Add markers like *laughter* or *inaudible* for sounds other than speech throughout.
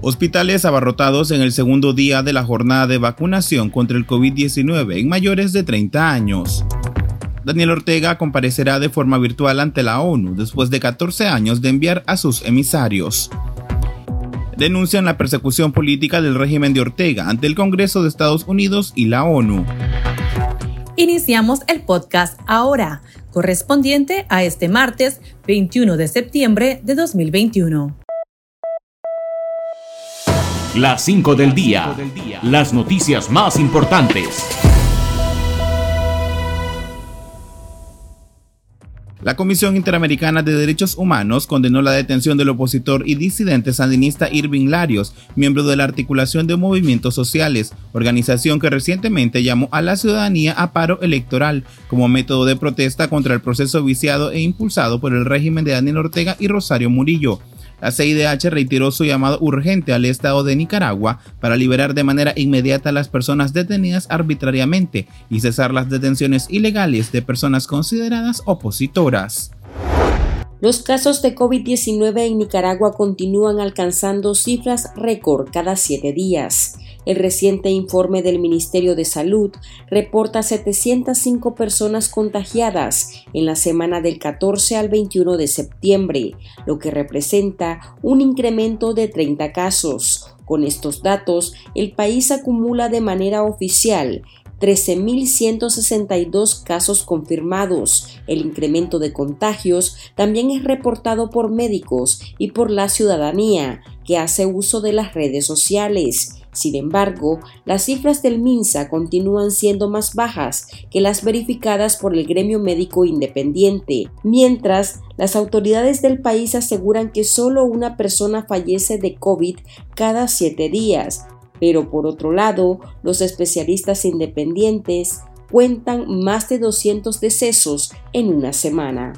Hospitales abarrotados en el segundo día de la jornada de vacunación contra el COVID-19 en mayores de 30 años. Daniel Ortega comparecerá de forma virtual ante la ONU después de 14 años de enviar a sus emisarios. Denuncian la persecución política del régimen de Ortega ante el Congreso de Estados Unidos y la ONU. Iniciamos el podcast ahora, correspondiente a este martes 21 de septiembre de 2021. Las 5 del día. Las noticias más importantes. La Comisión Interamericana de Derechos Humanos condenó la detención del opositor y disidente sandinista Irving Larios, miembro de la Articulación de Movimientos Sociales, organización que recientemente llamó a la ciudadanía a paro electoral como método de protesta contra el proceso viciado e impulsado por el régimen de Daniel Ortega y Rosario Murillo. La CIDH reiteró su llamado urgente al Estado de Nicaragua para liberar de manera inmediata a las personas detenidas arbitrariamente y cesar las detenciones ilegales de personas consideradas opositoras. Los casos de COVID-19 en Nicaragua continúan alcanzando cifras récord cada siete días. El reciente informe del Ministerio de Salud reporta 705 personas contagiadas en la semana del 14 al 21 de septiembre, lo que representa un incremento de 30 casos. Con estos datos, el país acumula de manera oficial 13.162 casos confirmados. El incremento de contagios también es reportado por médicos y por la ciudadanía que hace uso de las redes sociales. Sin embargo, las cifras del MINSA continúan siendo más bajas que las verificadas por el gremio médico independiente, mientras las autoridades del país aseguran que solo una persona fallece de COVID cada siete días, pero por otro lado, los especialistas independientes cuentan más de 200 decesos en una semana.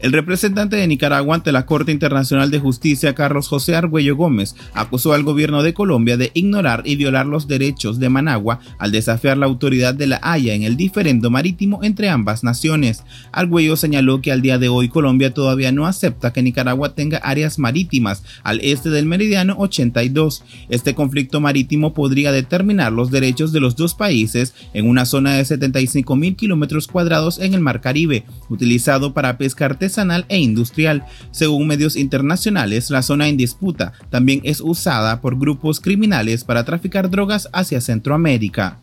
El representante de Nicaragua ante la Corte Internacional de Justicia, Carlos José Argüello Gómez, acusó al gobierno de Colombia de ignorar y violar los derechos de Managua al desafiar la autoridad de la Haya en el diferendo marítimo entre ambas naciones. Argüello señaló que al día de hoy Colombia todavía no acepta que Nicaragua tenga áreas marítimas al este del meridiano 82. Este conflicto marítimo podría determinar los derechos de los dos países en una zona de 75 mil kilómetros cuadrados en el Mar Caribe, utilizado para pesca artesanal e industrial. Según medios internacionales, la zona en disputa también es usada por grupos criminales para traficar drogas hacia Centroamérica.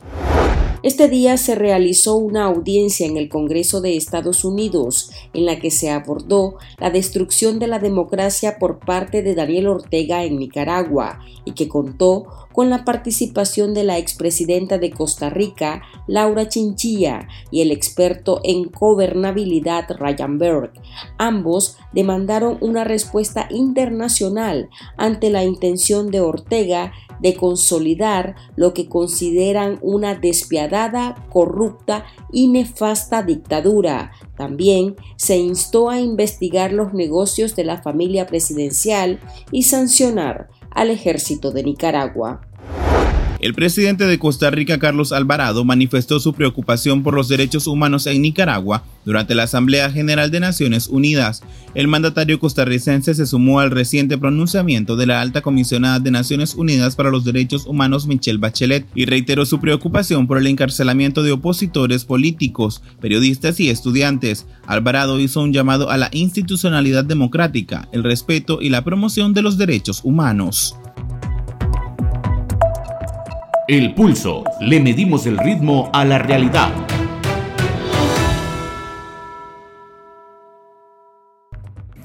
Este día se realizó una audiencia en el Congreso de Estados Unidos en la que se abordó la destrucción de la democracia por parte de Daniel Ortega en Nicaragua y que contó con la participación de la expresidenta de Costa Rica, Laura Chinchilla, y el experto en gobernabilidad Ryan Berg. Ambos demandaron una respuesta internacional ante la intención de Ortega de consolidar lo que consideran una despiadada, corrupta y nefasta dictadura. También se instó a investigar los negocios de la familia presidencial y sancionar al ejército de Nicaragua. El presidente de Costa Rica, Carlos Alvarado, manifestó su preocupación por los derechos humanos en Nicaragua durante la Asamblea General de Naciones Unidas. El mandatario costarricense se sumó al reciente pronunciamiento de la alta comisionada de Naciones Unidas para los Derechos Humanos, Michelle Bachelet, y reiteró su preocupación por el encarcelamiento de opositores políticos, periodistas y estudiantes. Alvarado hizo un llamado a la institucionalidad democrática, el respeto y la promoción de los derechos humanos. El pulso. Le medimos el ritmo a la realidad.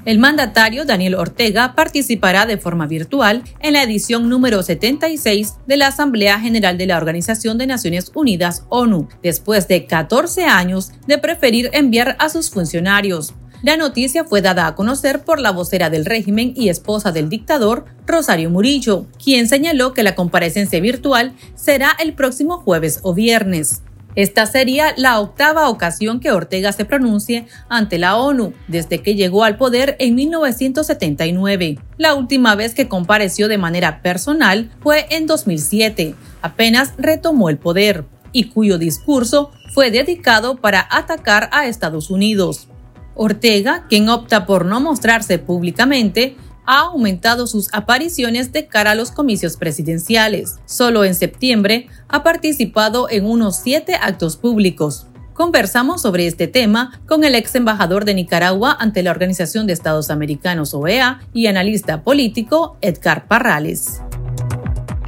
El mandatario Daniel Ortega participará de forma virtual en la edición número 76 de la Asamblea General de la Organización de Naciones Unidas, ONU, después de 14 años de preferir enviar a sus funcionarios. La noticia fue dada a conocer por la vocera del régimen y esposa del dictador, Rosario Murillo, quien señaló que la comparecencia virtual será el próximo jueves o viernes. Esta sería la octava ocasión que Ortega se pronuncie ante la ONU desde que llegó al poder en 1979. La última vez que compareció de manera personal fue en 2007, apenas retomó el poder, y cuyo discurso fue dedicado para atacar a Estados Unidos. Ortega, quien opta por no mostrarse públicamente, ha aumentado sus apariciones de cara a los comicios presidenciales. Solo en septiembre ha participado en unos siete actos públicos. Conversamos sobre este tema con el ex embajador de Nicaragua ante la Organización de Estados Americanos OEA y analista político Edgar Parrales.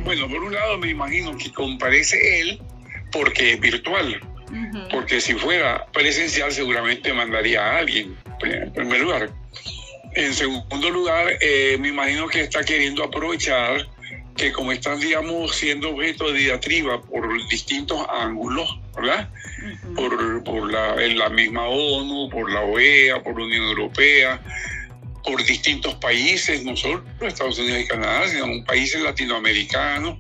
Bueno, por un lado me imagino que comparece él porque es virtual, porque si fuera presencial seguramente mandaría a alguien, en primer lugar. En segundo lugar, eh, me imagino que está queriendo aprovechar que como están, digamos, siendo objeto de diatriba por distintos ángulos, ¿verdad? por, por la, en la misma ONU, por la OEA, por la Unión Europea, por distintos países, no solo Estados Unidos y Canadá, sino países latinoamericanos,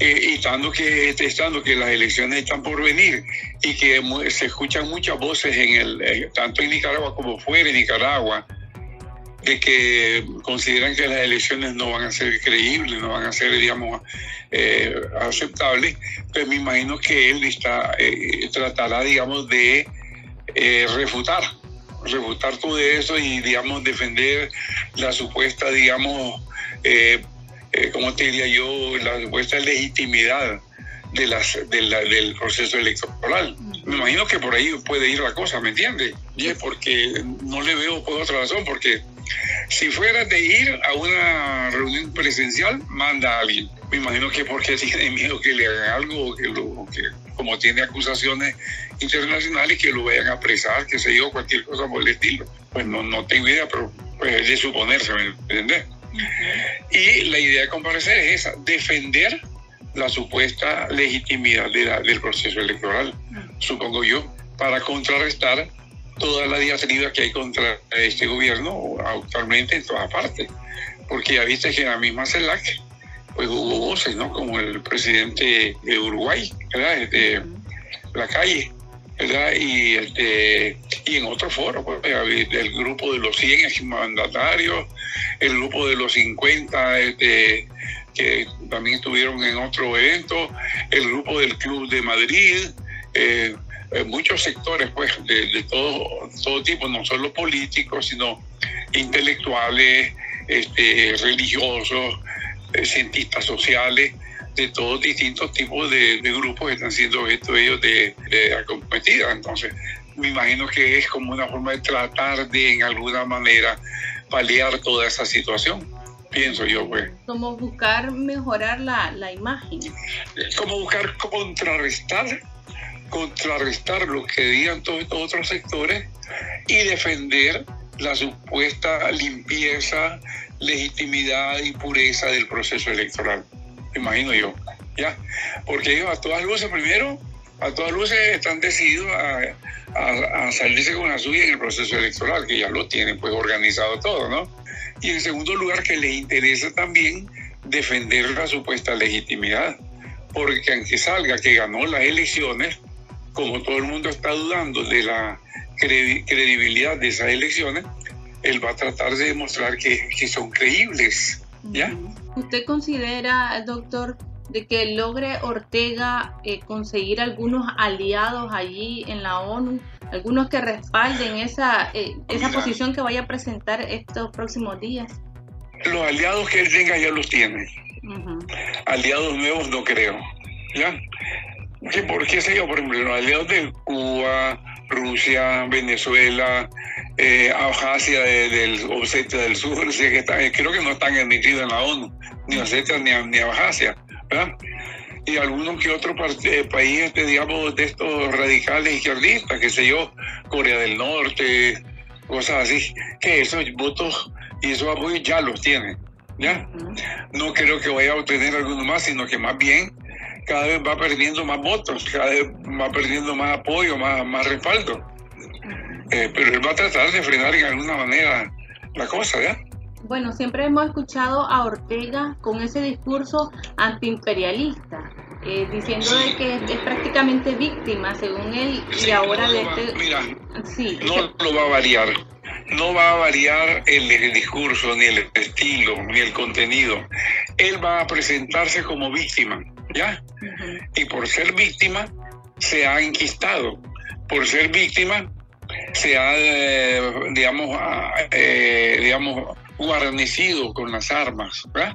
eh, y que, estando que las elecciones están por venir y que se escuchan muchas voces en el, eh, tanto en Nicaragua como fuera de Nicaragua, de que consideran que las elecciones no van a ser creíbles, no van a ser, digamos, eh, aceptables, pues me imagino que él eh, tratará, digamos, de refutar, refutar todo eso y, digamos, defender la supuesta, digamos, ¿cómo te diría yo?, la supuesta legitimidad de las, del proceso electoral. Me imagino que por ahí puede ir la cosa, ¿me entiendes? Porque no le veo por otra razón, porque si fuera de ir a una reunión presencial, manda a alguien. Me imagino que porque *laughs* tiene miedo que le hagan algo, que, que como tiene acusaciones internacionales, que lo vayan a apresar, que se yo, cualquier cosa por el estilo. Pues no, no tengo idea, pero pues es de suponerse, ¿me entiendes? Y la idea de comparecer es esa, defender la supuesta legitimidad del proceso electoral, supongo yo, para contrarrestar toda la diatriba que hay contra este gobierno actualmente en todas partes. Porque ya viste que en la misma CELAC pues hubo voces, ¿no? Como el presidente de Uruguay, ¿verdad? Este, la calle, ¿verdad? Y, este, y en otro foro, pues, el grupo de los 100 mandatarios, el grupo de los 50 este, que también estuvieron en otro evento, el grupo del Club de Madrid, eh, muchos sectores pues de, todo, todo tipo, no solo políticos, sino intelectuales, este, religiosos, eh, cientistas sociales, de todos distintos tipos de, grupos que están siendo objeto ellos de, de acometida. Entonces, me imagino que es como una forma de tratar de, en alguna manera, paliar toda esa situación pienso yo, pues. Como buscar mejorar la, la imagen. Como buscar contrarrestar contrarrestar lo que digan todos estos otros sectores y defender la supuesta limpieza, legitimidad y pureza del proceso electoral. Imagino yo, ¿ya? Porque ellos a todas luces, primero, a todas luces están decididos a, salirse con la suya en el proceso electoral, que ya lo tienen pues organizado todo, ¿no? Y en segundo lugar, que les interesa también defender la supuesta legitimidad, porque aunque salga que ganó las elecciones, como todo el mundo está dudando de la credibilidad de esas elecciones, él va a tratar de demostrar que son creíbles. ¿Ya? ¿Usted considera, doctor, de que logre Ortega eh, conseguir algunos aliados allí en la ONU, algunos que respalden esa, eh, esa posición que vaya a presentar estos próximos días? Los aliados que él tenga ya los tiene. Aliados nuevos no creo. ¿ya? ¿Por qué sé yo? Por ejemplo, los aliados de Cuba, Rusia, Venezuela, eh, Abjasia del Osetia del Sur, que creo que no están admitidos en la ONU, ni Osetia ni, ni Abjasia, ¿verdad? Y algunos que otros eh, países, digamos, de estos radicales izquierdistas, que sé yo, Corea del Norte, cosas así, que esos votos y esos apoyos ya los tienen, ¿ya? No creo que vaya a obtener alguno más, sino que más bien cada vez va perdiendo más votos, cada vez va perdiendo más apoyo, más, más respaldo. Eh, pero él va a tratar de frenar en alguna manera la cosa, ¿ya? Bueno, siempre hemos escuchado a Ortega con ese discurso antiimperialista, eh, diciendo de que es, prácticamente víctima, según él, y ahora de este... Mira, no lo va a variar. No va a variar el, discurso, ni el estilo, ni el contenido. Él va a presentarse como víctima, ¿ya? Y por ser víctima, se ha enquistado. Por ser víctima, se ha, eh, digamos, eh, digamos, guarnecido con las armas, ¿verdad?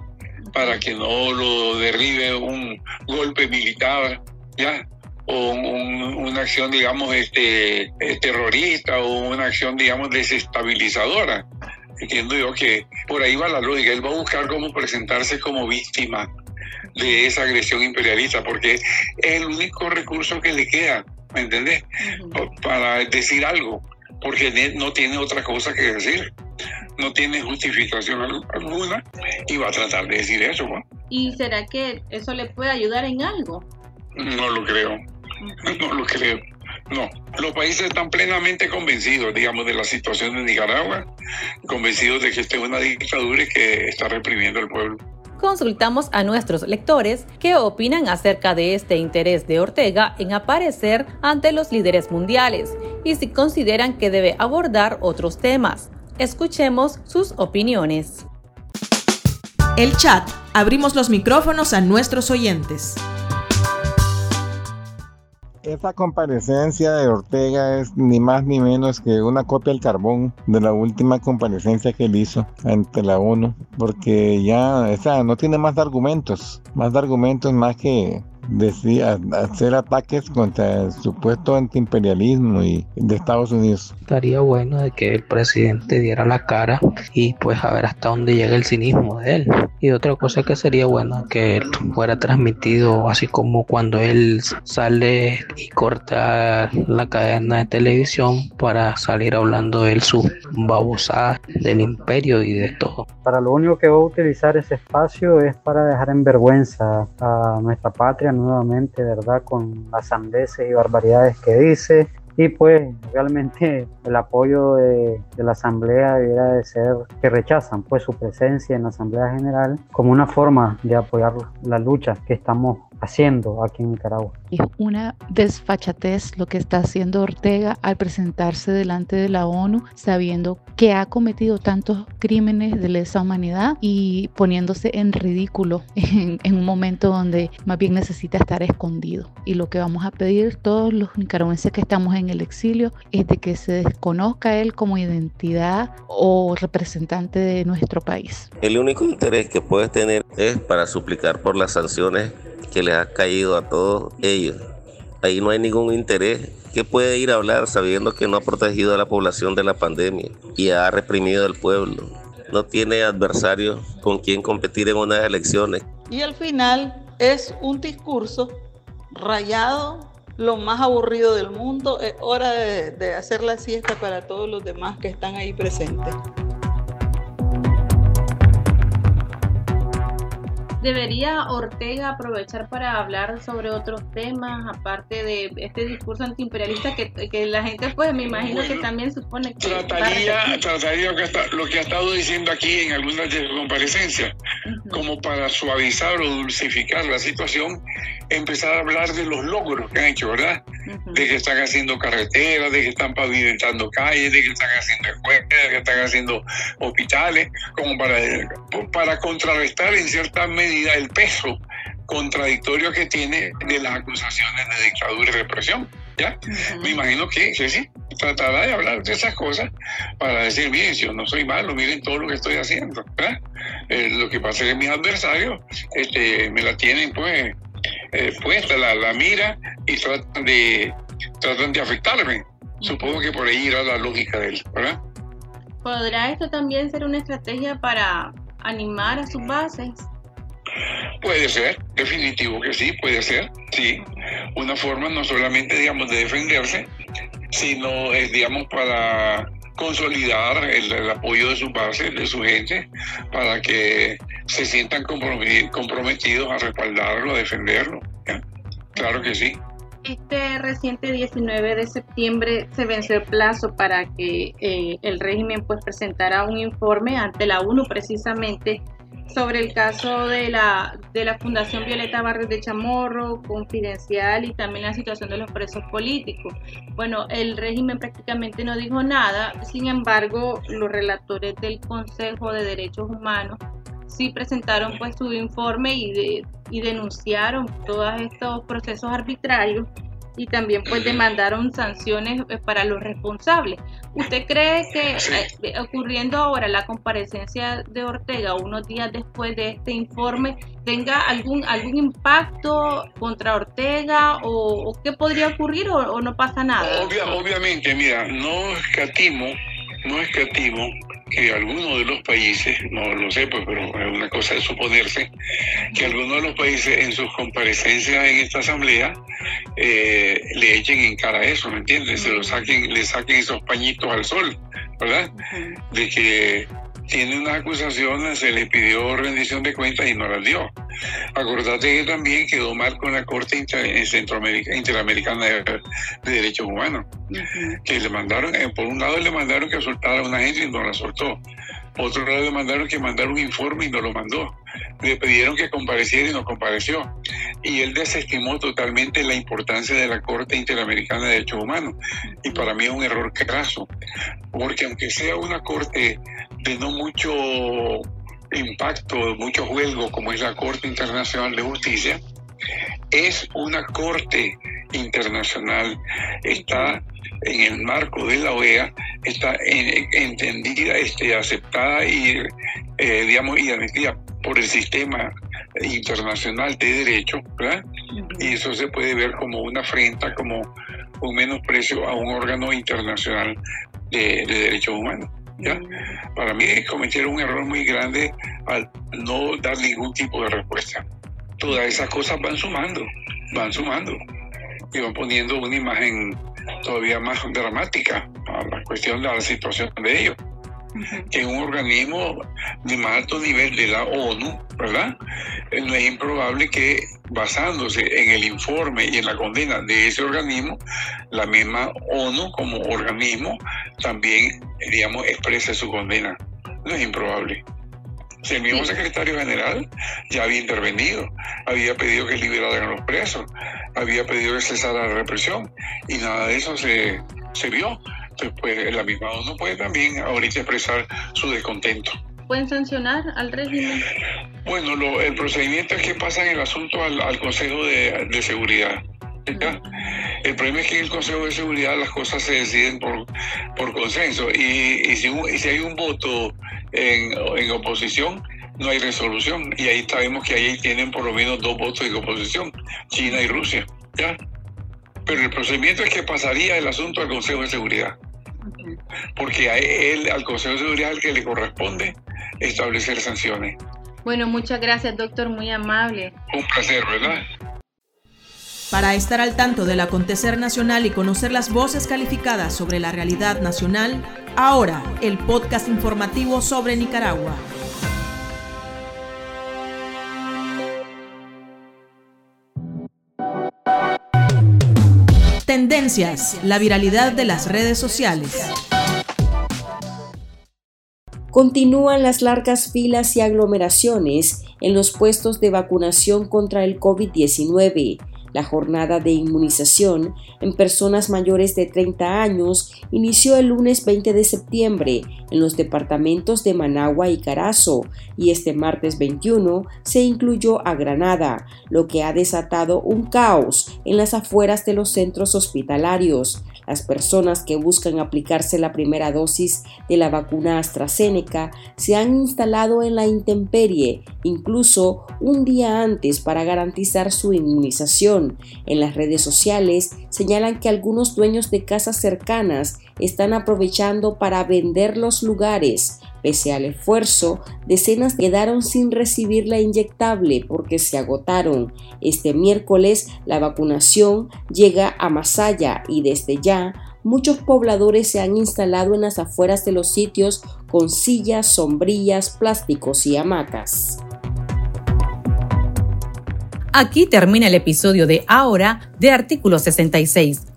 Para que no lo derribe un golpe militar, ¿ya? O una acción, digamos, este, eh, terrorista o una acción, digamos, desestabilizadora. Entiendo yo que por ahí va la lógica. Él va a buscar cómo presentarse como víctima de esa agresión imperialista, porque es el único recurso que le queda, ¿me entendés? Para decir algo, porque no tiene otra cosa que decir no tiene justificación alguna y va a tratar de decir eso. ¿Y será que eso le puede ayudar en algo? No lo creo, no lo creo. No, los países están plenamente convencidos, digamos, de la situación de Nicaragua, convencidos de que esta es una dictadura y que está reprimiendo al pueblo. Consultamos a nuestros lectores qué opinan acerca de este interés de Ortega en aparecer ante los líderes mundiales y si consideran que debe abordar otros temas. Escuchemos sus opiniones. El chat. Abrimos los micrófonos a nuestros oyentes. Esa comparecencia de Ortega es ni más ni menos que una copia del carbón de la última comparecencia que él hizo ante la ONU, porque ya, o sea, no tiene más argumentos, más argumentos más que decía hacer ataques contra el supuesto antiimperialismo y de Estados Unidos. Estaría bueno de que el presidente diera la cara y pues a ver hasta dónde llega el cinismo de él. Y otra cosa que sería bueno que fuera transmitido así como cuando él sale y corta la cadena de televisión para salir hablando él su babosada del imperio y de todo. Para lo único que va a utilizar ese espacio es para dejar en vergüenza a nuestra patria nuevamente, ¿verdad? Con las sandeces y barbaridades que dice. Y pues realmente *laughs* el apoyo de, de, la Asamblea debería de ser que rechazan pues su presencia en la Asamblea General como una forma de apoyar la lucha que estamos haciendo aquí en Nicaragua. Es una desfachatez lo que está haciendo Ortega al presentarse delante de la ONU sabiendo que ha cometido tantos crímenes de lesa humanidad y poniéndose en ridículo *laughs* en, en un momento donde más bien necesita estar escondido. Y lo que vamos a pedir todos los nicaragüenses que estamos en el exilio es de que se desconozca él como identidad o representante de nuestro país. El único interés que puede tener es para suplicar por las sanciones que les ha caído a todos ellos. Ahí no hay ningún interés. ¿Qué puede ir a hablar sabiendo que no ha protegido a la población de la pandemia y ha reprimido al pueblo? No tiene adversario con quien competir en unas elecciones. Y al final es un discurso rayado, lo más aburrido del mundo. Es hora de, de hacer la siesta para todos los demás que están ahí presentes. ¿Debería Ortega aprovechar para hablar sobre otros temas, aparte de este discurso antiimperialista que, que la gente, pues me imagino que también supone que... Trataría, trataría lo que ha estado diciendo aquí en algunas de sus comparecencias, como para suavizar o dulcificar la situación, empezar a hablar de los logros que han hecho, ¿verdad? De que están haciendo carreteras, de que están pavimentando calles, de que están haciendo escuelas, de que están haciendo hospitales, como para, para contrarrestar en cierta medida el peso contradictorio que tiene de las acusaciones de dictadura y represión. ¿Ya? Me imagino que sí, sí, tratará de hablar de esas cosas para decir, bien, yo no soy malo, miren todo lo que estoy haciendo. Eh, lo que pasa es que mis adversarios este, me la tienen pues eh, puesta, la, la, mira y tratan de, tratan de afectarme. Supongo que por ahí irá la lógica de él, ¿verdad? ¿Podrá esto también ser una estrategia para animar a sus bases? Puede ser, definitivo que sí, puede ser, sí. Una forma no solamente, digamos, de defenderse, sino, es, digamos, para consolidar el, apoyo de su base, de su gente, para que se sientan comprometidos a respaldarlo, a defenderlo. Claro que sí. este reciente 19 de septiembre se venció el plazo para que eh, el régimen pues presentara un informe ante la ONU precisamente sobre el caso de la, de la Fundación Violeta Barrios de Chamorro, Confidencial y también la situación de los presos políticos. Bueno, el régimen prácticamente no dijo nada, sin embargo, los relatores del Consejo de Derechos Humanos sí presentaron pues su informe y, y denunciaron todos estos procesos arbitrarios y también pues demandaron sanciones eh, para los responsables. ¿Usted cree que eh, ocurriendo ahora la comparecencia de Ortega unos días después de este informe tenga algún algún impacto contra Ortega o, qué podría ocurrir o, no pasa nada? obviamente, mira, no escatimo, no escatimo que algunos de los países, no lo sé, pues, pero es una cosa de suponerse, que algunos de los países en sus comparecencias en esta asamblea eh, le echen en cara eso, ¿me entiendes? Se lo saquen, le saquen esos pañitos al sol, ¿verdad? De que tiene una acusación, se le pidió rendición de cuentas y no la dio. Acordate que también quedó mal con la Corte Interamericana de, Derechos Humanos, que le mandaron, eh, por un lado le mandaron que soltara a una gente y no la soltó. Por otro lado le mandaron que mandara un informe y no lo mandó. Le pidieron que compareciera y no compareció. Y él desestimó totalmente la importancia de la Corte Interamericana de Derechos Humanos. Y para mí es un error craso, porque aunque sea una corte de no mucho impacto, mucho juego, como es la Corte Internacional de Justicia, es una corte internacional, está en el marco de la OEA, está entendida, este, aceptada y, eh, digamos, y admitida por el sistema internacional de derecho, ¿verdad? Y eso se puede ver como una afrenta, como un menosprecio a un órgano internacional de derechos humanos. Para mí cometieron un error muy grande al no dar ningún tipo de respuesta. Todas esas cosas van sumando, van sumando y van poniendo una imagen todavía más dramática a la cuestión de la situación de ellos. Que un organismo de más alto nivel de la ONU, ¿verdad? Eh, no es improbable que basándose en el informe y en la condena de ese organismo, la misma ONU como organismo también digamos, exprese su condena. No es improbable. Si el mismo secretario general ya había intervenido, había pedido que liberaran a los presos, había pedido que cesara la represión y nada de eso se, se vio. Entonces, pues la misma ONU puede también ahorita expresar su descontento. ¿Pueden sancionar al régimen? Bueno, lo, el procedimiento es que pasan el asunto al, al Consejo de, de Seguridad. El problema es que en el Consejo de Seguridad las cosas se deciden por, por consenso y, si, si, hay un voto en, en, oposición, no hay resolución. Y ahí sabemos que ahí tienen por lo menos dos votos en oposición, China y Rusia. ¿ya? Pero el procedimiento es que pasaría el asunto al Consejo de Seguridad. Porque a él, al Consejo de Seguridad, al que le corresponde establecer sanciones. Bueno, muchas gracias, doctor, muy amable. Un placer, ¿verdad? Para estar al tanto del acontecer nacional y conocer las voces calificadas sobre la realidad nacional, ahora el podcast informativo sobre Nicaragua. La viralidad de las redes sociales. Continúan las largas filas y aglomeraciones en los puestos de vacunación contra el COVID-19 la jornada de inmunización en personas mayores de 30 años inició el lunes 20 de septiembre en los departamentos de Managua y Carazo y este martes 21 se incluyó a Granada, lo que ha desatado un caos en las afueras de los centros hospitalarios. Las personas que buscan aplicarse la primera dosis de la vacuna AstraZeneca se han instalado en la intemperie, incluso un día antes para garantizar su inmunización. En las redes sociales señalan que algunos dueños de casas cercanas están aprovechando para vender los lugares. Pese al esfuerzo, decenas quedaron sin recibir la inyectable porque se agotaron. Este miércoles la vacunación llega a Masaya y desde ya muchos pobladores se han instalado en las afueras de los sitios con sillas, sombrillas, plásticos y hamacas. Aquí termina el episodio de Ahora de Artículo 66.